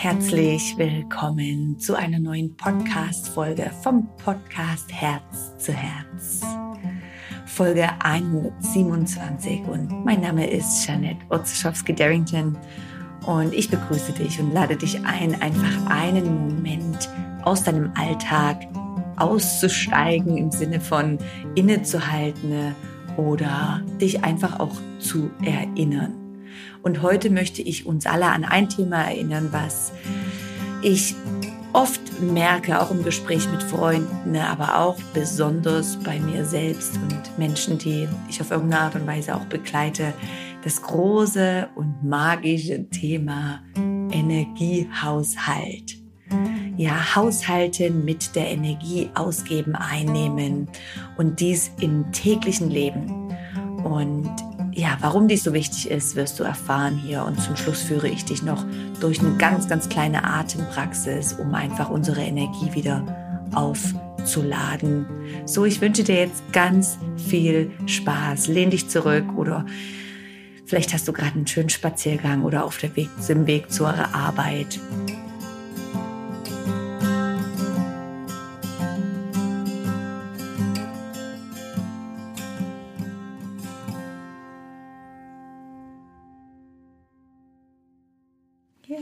Herzlich willkommen zu einer neuen Podcast-Folge vom Podcast Herz zu Herz. Folge 127 und mein Name ist Janette Otzischowski-Darrington und ich begrüße dich und lade dich ein, einfach einen Moment aus deinem Alltag auszusteigen im Sinne von innezuhalten oder dich einfach auch zu erinnern. Und heute möchte ich uns alle an ein Thema erinnern, was ich oft merke, auch im Gespräch mit Freunden, aber auch besonders bei mir selbst und Menschen, die ich auf irgendeine Art und Weise auch begleite, das große und magische Thema Energiehaushalt. Ja, haushalten mit der Energie ausgeben, einnehmen und dies im täglichen Leben. Und ja, warum dies so wichtig ist, wirst du erfahren hier. Und zum Schluss führe ich dich noch durch eine ganz, ganz kleine Atempraxis, um einfach unsere Energie wieder aufzuladen. So, ich wünsche dir jetzt ganz viel Spaß. Lehn dich zurück oder vielleicht hast du gerade einen schönen Spaziergang oder auf dem Weg, Weg zur Arbeit.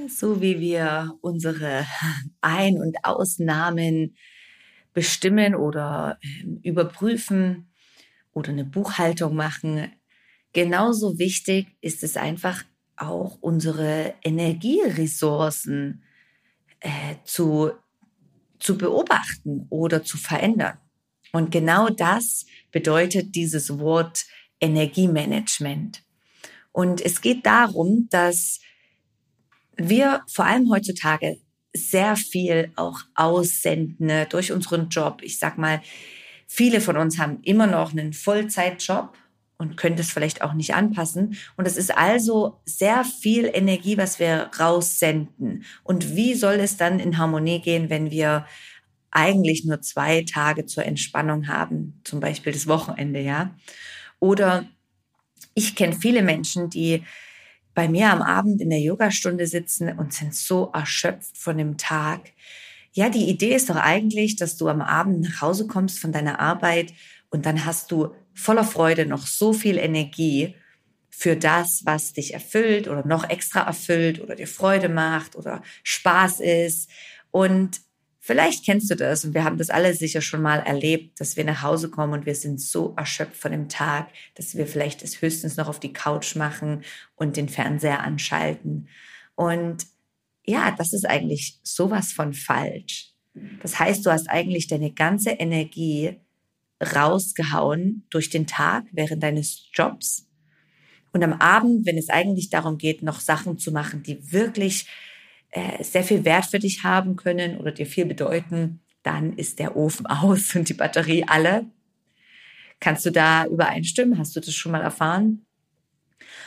So wie wir unsere Ein- und Ausnahmen bestimmen oder ähm, überprüfen oder eine Buchhaltung machen, genauso wichtig ist es einfach auch unsere Energieressourcen äh, zu, zu beobachten oder zu verändern. Und genau das bedeutet dieses Wort Energiemanagement. Und es geht darum, dass wir vor allem heutzutage sehr viel auch aussenden ne, durch unseren Job. Ich sag mal, viele von uns haben immer noch einen Vollzeitjob und können das vielleicht auch nicht anpassen. Und es ist also sehr viel Energie, was wir raussenden. Und wie soll es dann in Harmonie gehen, wenn wir eigentlich nur zwei Tage zur Entspannung haben, zum Beispiel das Wochenende, ja? Oder ich kenne viele Menschen, die bei mir am Abend in der Yogastunde sitzen und sind so erschöpft von dem Tag. Ja, die Idee ist doch eigentlich, dass du am Abend nach Hause kommst von deiner Arbeit und dann hast du voller Freude noch so viel Energie für das, was dich erfüllt oder noch extra erfüllt oder dir Freude macht oder Spaß ist. Und Vielleicht kennst du das und wir haben das alle sicher schon mal erlebt, dass wir nach Hause kommen und wir sind so erschöpft von dem Tag, dass wir vielleicht es höchstens noch auf die Couch machen und den Fernseher anschalten. Und ja, das ist eigentlich sowas von falsch. Das heißt, du hast eigentlich deine ganze Energie rausgehauen durch den Tag während deines Jobs. Und am Abend, wenn es eigentlich darum geht, noch Sachen zu machen, die wirklich äh, sehr viel Wert für dich haben können oder dir viel bedeuten, dann ist der Ofen aus und die Batterie alle. Kannst du da übereinstimmen? Hast du das schon mal erfahren?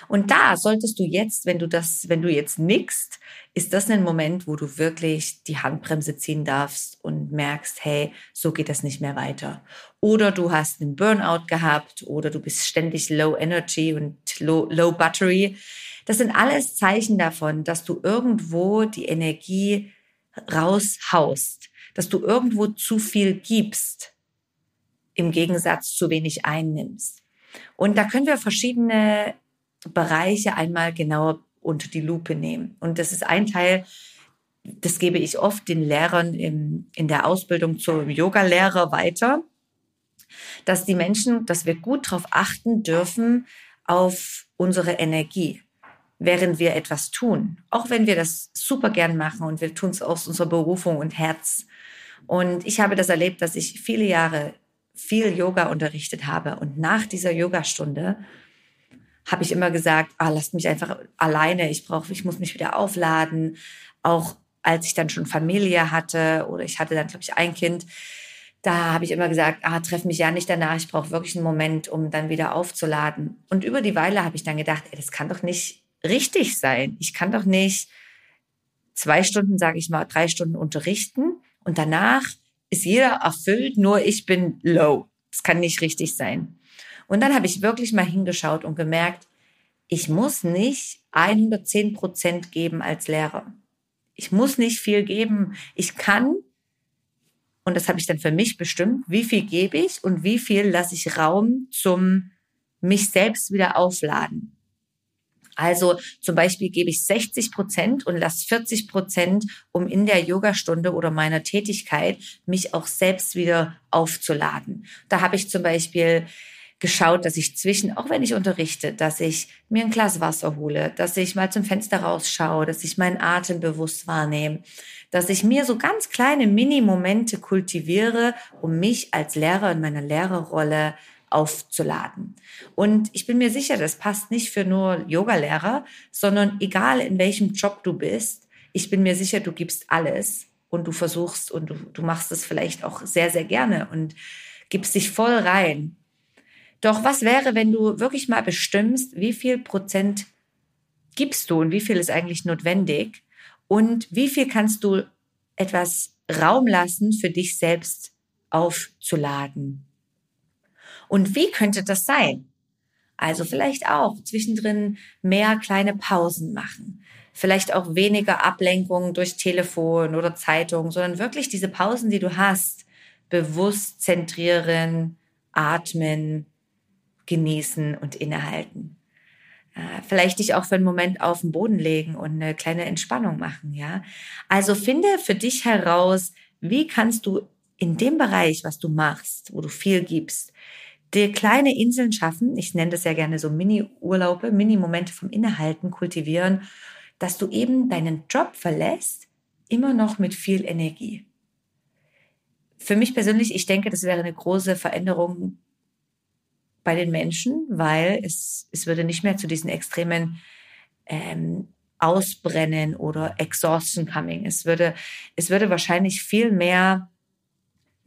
Und da solltest du jetzt, wenn du das, wenn du jetzt nickst, ist das ein Moment, wo du wirklich die Handbremse ziehen darfst und merkst, hey, so geht das nicht mehr weiter. Oder du hast einen Burnout gehabt oder du bist ständig low energy und low, low battery. Das sind alles Zeichen davon, dass du irgendwo die Energie raushaust, dass du irgendwo zu viel gibst, im Gegensatz zu wenig einnimmst. Und da können wir verschiedene Bereiche einmal genauer unter die Lupe nehmen. Und das ist ein Teil, das gebe ich oft den Lehrern in, in der Ausbildung zum Yoga-Lehrer weiter, dass die Menschen, dass wir gut darauf achten dürfen auf unsere Energie während wir etwas tun. Auch wenn wir das super gern machen und wir tun es aus unserer Berufung und Herz. Und ich habe das erlebt, dass ich viele Jahre viel Yoga unterrichtet habe. Und nach dieser Yogastunde habe ich immer gesagt, ah, lasst mich einfach alleine. Ich brauche, ich muss mich wieder aufladen. Auch als ich dann schon Familie hatte oder ich hatte dann, glaube ich, ein Kind, da habe ich immer gesagt, ah, treff mich ja nicht danach. Ich brauche wirklich einen Moment, um dann wieder aufzuladen. Und über die Weile habe ich dann gedacht, ey, das kann doch nicht richtig sein. Ich kann doch nicht zwei Stunden, sage ich mal, drei Stunden unterrichten und danach ist jeder erfüllt, nur ich bin low. Das kann nicht richtig sein. Und dann habe ich wirklich mal hingeschaut und gemerkt, ich muss nicht 110 Prozent geben als Lehrer. Ich muss nicht viel geben. Ich kann, und das habe ich dann für mich bestimmt, wie viel gebe ich und wie viel lasse ich Raum zum mich selbst wieder aufladen. Also zum Beispiel gebe ich 60 Prozent und lasse 40 Prozent, um in der Yogastunde oder meiner Tätigkeit mich auch selbst wieder aufzuladen. Da habe ich zum Beispiel geschaut, dass ich zwischen, auch wenn ich unterrichte, dass ich mir ein Glas Wasser hole, dass ich mal zum Fenster rausschaue, dass ich meinen Atem bewusst wahrnehme, dass ich mir so ganz kleine Mini-Momente kultiviere, um mich als Lehrer in meiner Lehrerrolle aufzuladen. Und ich bin mir sicher, das passt nicht für nur Yogalehrer, sondern egal in welchem Job du bist, ich bin mir sicher, du gibst alles und du versuchst und du, du machst es vielleicht auch sehr, sehr gerne und gibst dich voll rein. Doch was wäre, wenn du wirklich mal bestimmst, wie viel Prozent gibst du und wie viel ist eigentlich notwendig und wie viel kannst du etwas Raum lassen für dich selbst aufzuladen? Und wie könnte das sein? Also vielleicht auch zwischendrin mehr kleine Pausen machen. Vielleicht auch weniger Ablenkungen durch Telefon oder Zeitung, sondern wirklich diese Pausen, die du hast, bewusst zentrieren, atmen, genießen und innehalten. Äh, vielleicht dich auch für einen Moment auf den Boden legen und eine kleine Entspannung machen, ja. Also finde für dich heraus, wie kannst du in dem Bereich, was du machst, wo du viel gibst, dir kleine Inseln schaffen, ich nenne das ja gerne so Mini-Urlaube, Mini-Momente vom Innehalten kultivieren, dass du eben deinen Job verlässt, immer noch mit viel Energie. Für mich persönlich, ich denke, das wäre eine große Veränderung bei den Menschen, weil es, es würde nicht mehr zu diesen extremen ähm, Ausbrennen oder Exhaustion coming. Es würde, es würde wahrscheinlich viel mehr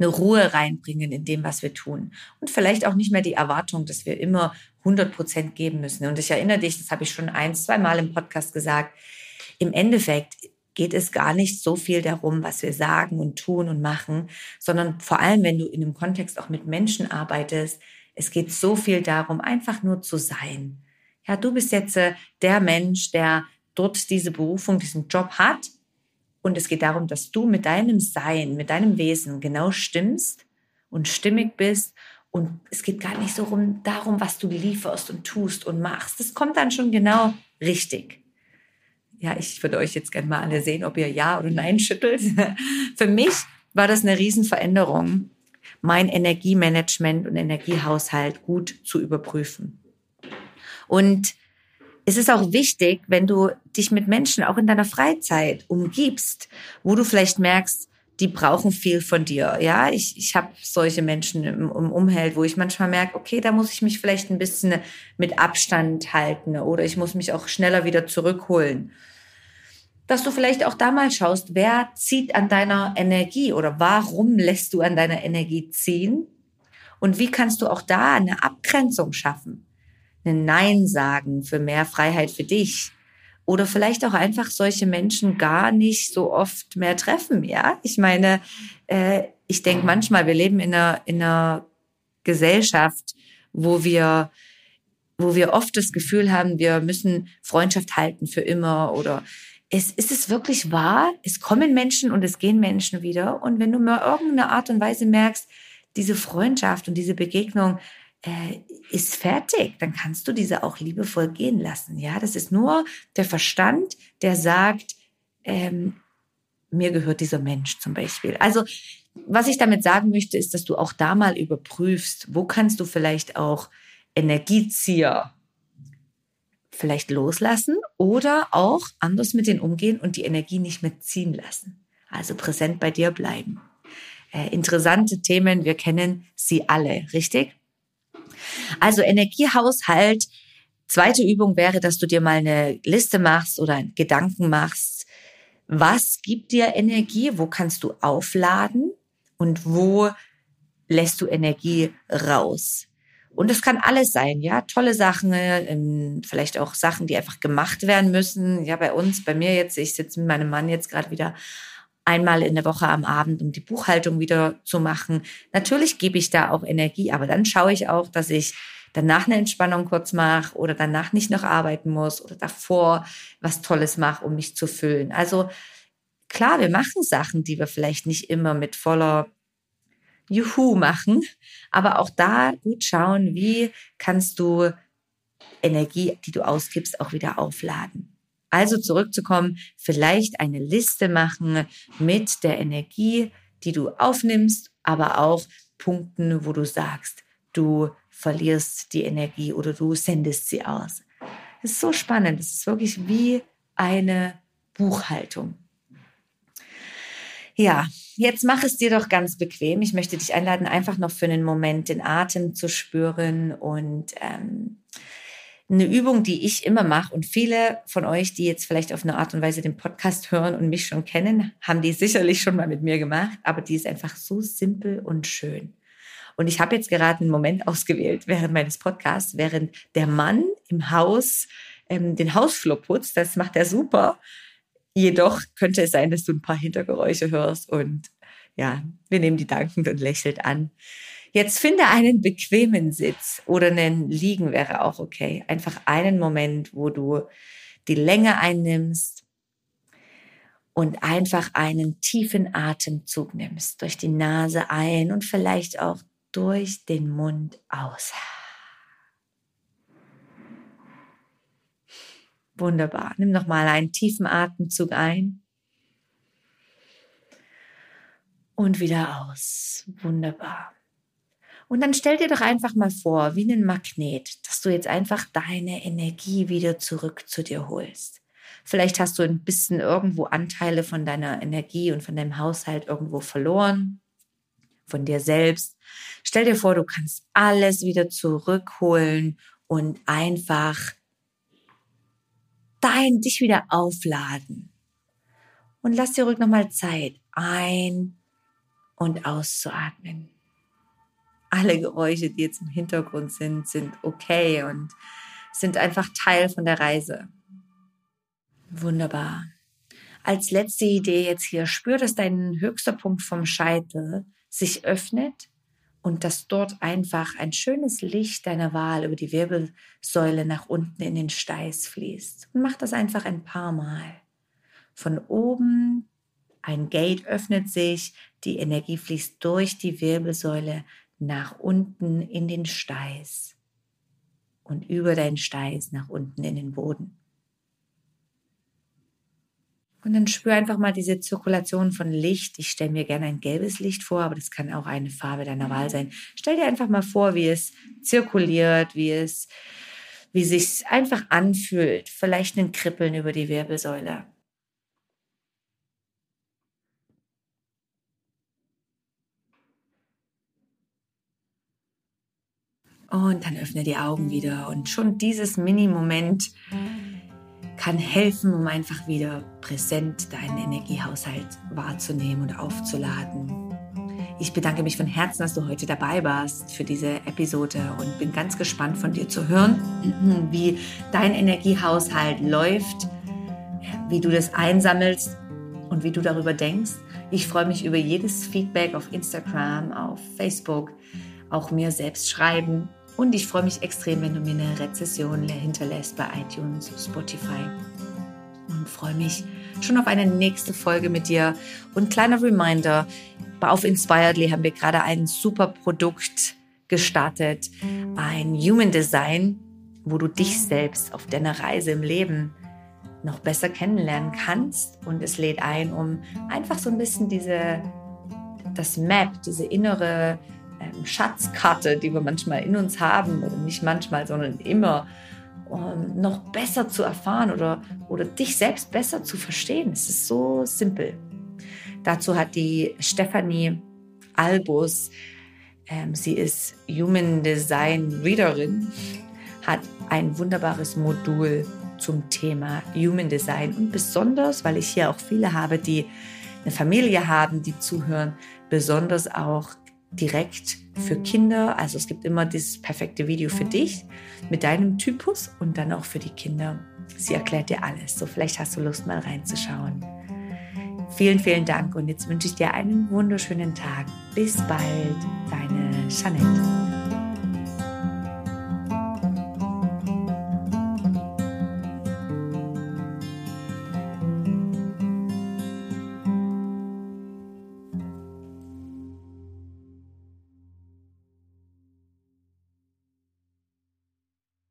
eine Ruhe reinbringen in dem, was wir tun. Und vielleicht auch nicht mehr die Erwartung, dass wir immer 100 Prozent geben müssen. Und ich erinnere dich, das habe ich schon ein, zwei Mal im Podcast gesagt, im Endeffekt geht es gar nicht so viel darum, was wir sagen und tun und machen, sondern vor allem, wenn du in einem Kontext auch mit Menschen arbeitest, es geht so viel darum, einfach nur zu sein. Ja, du bist jetzt äh, der Mensch, der dort diese Berufung, diesen Job hat und es geht darum, dass du mit deinem Sein, mit deinem Wesen genau stimmst und stimmig bist. Und es geht gar nicht so rum, darum, was du lieferst und tust und machst. Das kommt dann schon genau richtig. Ja, ich würde euch jetzt gerne mal alle sehen, ob ihr Ja oder Nein schüttelt. Für mich war das eine Riesenveränderung, mein Energiemanagement und Energiehaushalt gut zu überprüfen. Und es ist auch wichtig, wenn du dich mit Menschen auch in deiner Freizeit umgibst, wo du vielleicht merkst, die brauchen viel von dir. Ja, ich, ich habe solche Menschen im, im Umheld, wo ich manchmal merke, okay, da muss ich mich vielleicht ein bisschen mit Abstand halten oder ich muss mich auch schneller wieder zurückholen. Dass du vielleicht auch da mal schaust, wer zieht an deiner Energie oder warum lässt du an deiner Energie ziehen? Und wie kannst du auch da eine Abgrenzung schaffen? Ein Nein sagen für mehr Freiheit für dich. Oder vielleicht auch einfach solche Menschen gar nicht so oft mehr treffen, ja? Ich meine, äh, ich denke manchmal, wir leben in einer, in einer Gesellschaft, wo wir, wo wir oft das Gefühl haben, wir müssen Freundschaft halten für immer oder es, ist es wirklich wahr? Es kommen Menschen und es gehen Menschen wieder. Und wenn du mal irgendeine Art und Weise merkst, diese Freundschaft und diese Begegnung äh, ist fertig, dann kannst du diese auch liebevoll gehen lassen. Ja, das ist nur der Verstand, der sagt, ähm, mir gehört dieser Mensch zum Beispiel. Also was ich damit sagen möchte, ist, dass du auch da mal überprüfst, wo kannst du vielleicht auch Energiezieher vielleicht loslassen oder auch anders mit denen umgehen und die Energie nicht mehr ziehen lassen. Also präsent bei dir bleiben. Äh, interessante Themen, wir kennen sie alle, richtig? Also Energiehaushalt. Zweite Übung wäre, dass du dir mal eine Liste machst oder Gedanken machst. Was gibt dir Energie? Wo kannst du aufladen? Und wo lässt du Energie raus? Und es kann alles sein, ja, tolle Sachen, ähm, vielleicht auch Sachen, die einfach gemacht werden müssen. Ja, bei uns, bei mir jetzt, ich sitze mit meinem Mann jetzt gerade wieder einmal in der Woche am Abend, um die Buchhaltung wieder zu machen. Natürlich gebe ich da auch Energie, aber dann schaue ich auch, dass ich danach eine Entspannung kurz mache oder danach nicht noch arbeiten muss oder davor was Tolles mache, um mich zu füllen. Also klar, wir machen Sachen, die wir vielleicht nicht immer mit voller Juhu machen, aber auch da gut schauen, wie kannst du Energie, die du ausgibst, auch wieder aufladen. Also zurückzukommen, vielleicht eine Liste machen mit der Energie, die du aufnimmst, aber auch Punkten, wo du sagst, du verlierst die Energie oder du sendest sie aus. Das ist so spannend. Es ist wirklich wie eine Buchhaltung. Ja, jetzt mach es dir doch ganz bequem. Ich möchte dich einladen, einfach noch für einen Moment den Atem zu spüren und ähm, eine Übung, die ich immer mache und viele von euch, die jetzt vielleicht auf eine Art und Weise den Podcast hören und mich schon kennen, haben die sicherlich schon mal mit mir gemacht, aber die ist einfach so simpel und schön. Und ich habe jetzt gerade einen Moment ausgewählt während meines Podcasts, während der Mann im Haus ähm, den Hausflur putzt. Das macht er super. Jedoch könnte es sein, dass du ein paar Hintergeräusche hörst und ja, wir nehmen die dankend und lächelt an. Jetzt finde einen bequemen Sitz oder einen Liegen wäre auch okay. Einfach einen Moment, wo du die Länge einnimmst und einfach einen tiefen Atemzug nimmst. Durch die Nase ein und vielleicht auch durch den Mund aus. Wunderbar. Nimm noch mal einen tiefen Atemzug ein und wieder aus. Wunderbar. Und dann stell dir doch einfach mal vor, wie ein Magnet, dass du jetzt einfach deine Energie wieder zurück zu dir holst. Vielleicht hast du ein bisschen irgendwo Anteile von deiner Energie und von deinem Haushalt irgendwo verloren, von dir selbst. Stell dir vor, du kannst alles wieder zurückholen und einfach dein, dich wieder aufladen. Und lass dir ruhig nochmal Zeit, ein- und auszuatmen. Alle Geräusche, die jetzt im Hintergrund sind, sind okay und sind einfach Teil von der Reise. Wunderbar. Als letzte Idee jetzt hier, spür, dass dein höchster Punkt vom Scheitel sich öffnet und dass dort einfach ein schönes Licht deiner Wahl über die Wirbelsäule nach unten in den Steiß fließt. Und mach das einfach ein paar Mal. Von oben ein Gate öffnet sich, die Energie fließt durch die Wirbelsäule nach unten in den Steiß und über deinen Steiß nach unten in den Boden. Und dann spür einfach mal diese Zirkulation von Licht. Ich stelle mir gerne ein gelbes Licht vor, aber das kann auch eine Farbe deiner Wahl sein. Stell dir einfach mal vor, wie es zirkuliert, wie es, wie sich einfach anfühlt. Vielleicht ein Kribbeln über die Wirbelsäule. Und dann öffne die Augen wieder und schon dieses Mini-Moment kann helfen, um einfach wieder präsent deinen Energiehaushalt wahrzunehmen und aufzuladen. Ich bedanke mich von Herzen, dass du heute dabei warst für diese Episode und bin ganz gespannt von dir zu hören, wie dein Energiehaushalt läuft, wie du das einsammelst und wie du darüber denkst. Ich freue mich über jedes Feedback auf Instagram, auf Facebook, auch mir selbst schreiben und ich freue mich extrem, wenn du mir eine Rezession hinterlässt bei iTunes, Spotify. Und freue mich schon auf eine nächste Folge mit dir. Und kleiner Reminder, auf Inspiredly haben wir gerade ein super Produkt gestartet, ein Human Design, wo du dich selbst auf deiner Reise im Leben noch besser kennenlernen kannst. Und es lädt ein, um einfach so ein bisschen diese, das Map, diese innere Schatzkarte, die wir manchmal in uns haben, oder nicht manchmal, sondern immer, um noch besser zu erfahren oder, oder dich selbst besser zu verstehen. Es ist so simpel. Dazu hat die Stefanie Albus, ähm, sie ist Human Design Readerin, hat ein wunderbares Modul zum Thema Human Design und besonders, weil ich hier auch viele habe, die eine Familie haben, die zuhören, besonders auch direkt für Kinder. Also es gibt immer das perfekte Video für dich mit deinem Typus und dann auch für die Kinder. Sie erklärt dir alles. So vielleicht hast du Lust mal reinzuschauen. Vielen, vielen Dank und jetzt wünsche ich dir einen wunderschönen Tag. Bis bald, deine Jeanette.